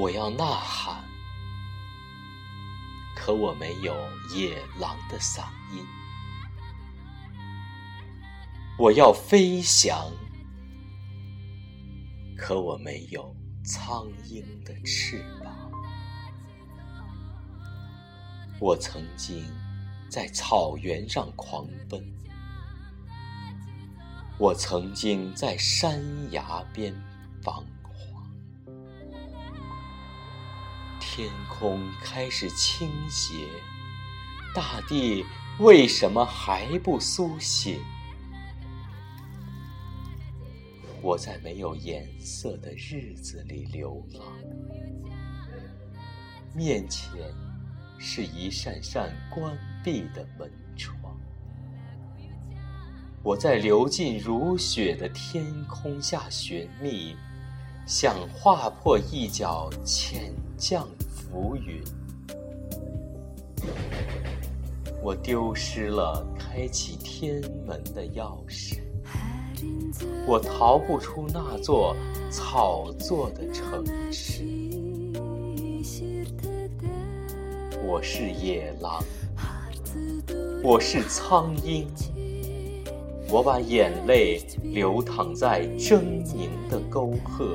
我要呐喊，可我没有野狼的嗓音；我要飞翔，可我没有苍鹰的翅膀。我曾经在草原上狂奔，我曾经在山崖边放。天空开始倾斜，大地为什么还不苏醒？我在没有颜色的日子里流浪，面前是一扇扇关闭的门窗。我在流进如雪的天空下寻觅，想划破一角浅降。浮云，我丢失了开启天门的钥匙，我逃不出那座草做的城市。我是野狼，我是苍鹰，我把眼泪流淌在狰狞的沟壑。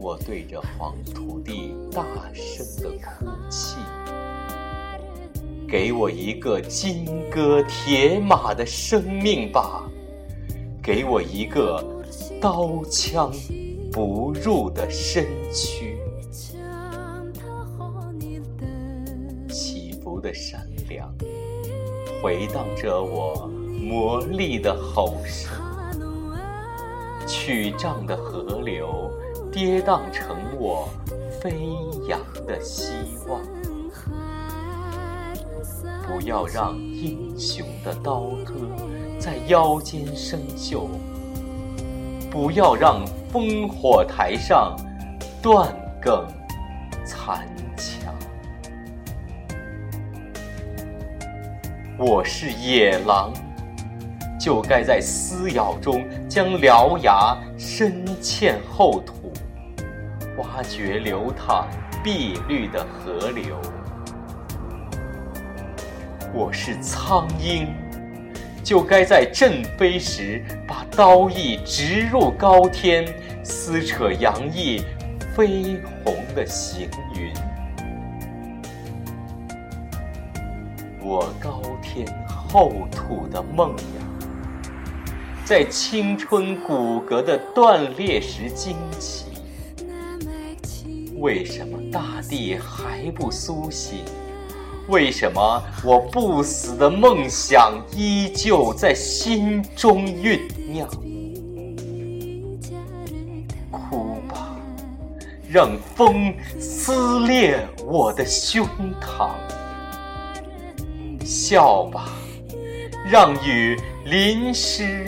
我对着黄土地大声的哭泣，给我一个金戈铁马的生命吧，给我一个刀枪不入的身躯。起伏的山梁回荡着我魔力的吼声，曲胀的河流。跌宕成我飞扬的希望。不要让英雄的刀割在腰间生锈，不要让烽火台上断梗残墙。我是野狼，就该在撕咬中将獠牙深嵌后土。挖掘流淌碧绿的河流，我是苍鹰，就该在振飞时把刀翼直入高天，撕扯洋溢绯红的行云。我高天厚土的梦呀，在青春骨骼的断裂时惊起。为什么大地还不苏醒？为什么我不死的梦想依旧在心中酝酿？哭吧，让风撕裂我的胸膛；笑吧，让雨淋湿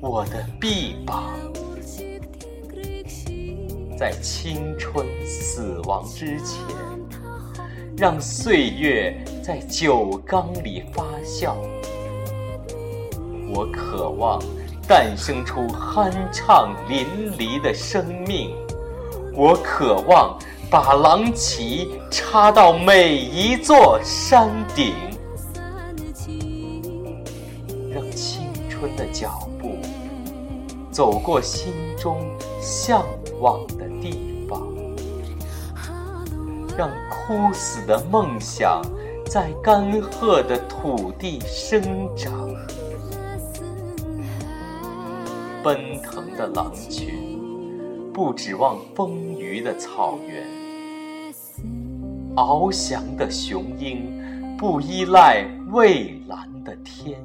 我的臂膀。在青春死亡之前，让岁月在酒缸里发酵。我渴望诞生出酣畅淋漓的生命，我渴望把狼旗插到每一座山顶，让青春的脚步走过心中向望的。地方，让枯死的梦想在干涸的土地生长。奔腾的狼群不指望丰腴的草原，翱翔的雄鹰不依赖蔚蓝的天。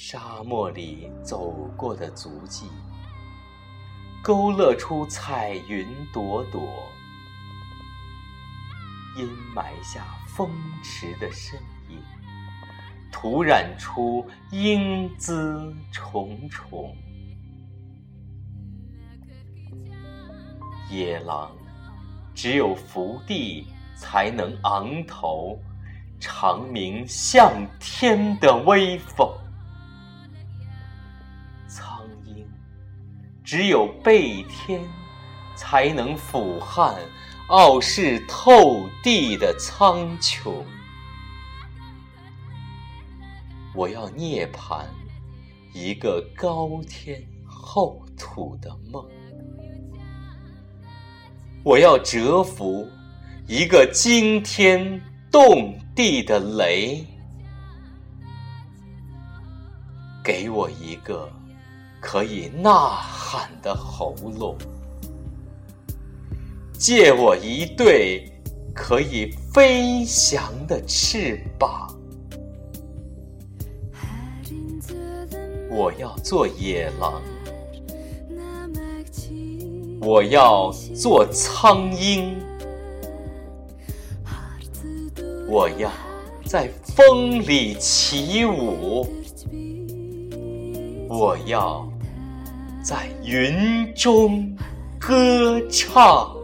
沙漠里走过的足迹，勾勒出彩云朵朵；阴霾下风驰的身影，涂染出英姿重重。野狼只有伏地才能昂头，长鸣向天的威风。只有背天，才能俯瞰傲视透地的苍穹。我要涅槃一个高天厚土的梦，我要折服一个惊天动地的雷。给我一个可以呐喊的喉咙，借我一对可以飞翔的翅膀。我要做野狼，我要做苍鹰，我要在风里起舞。我要在云中歌唱。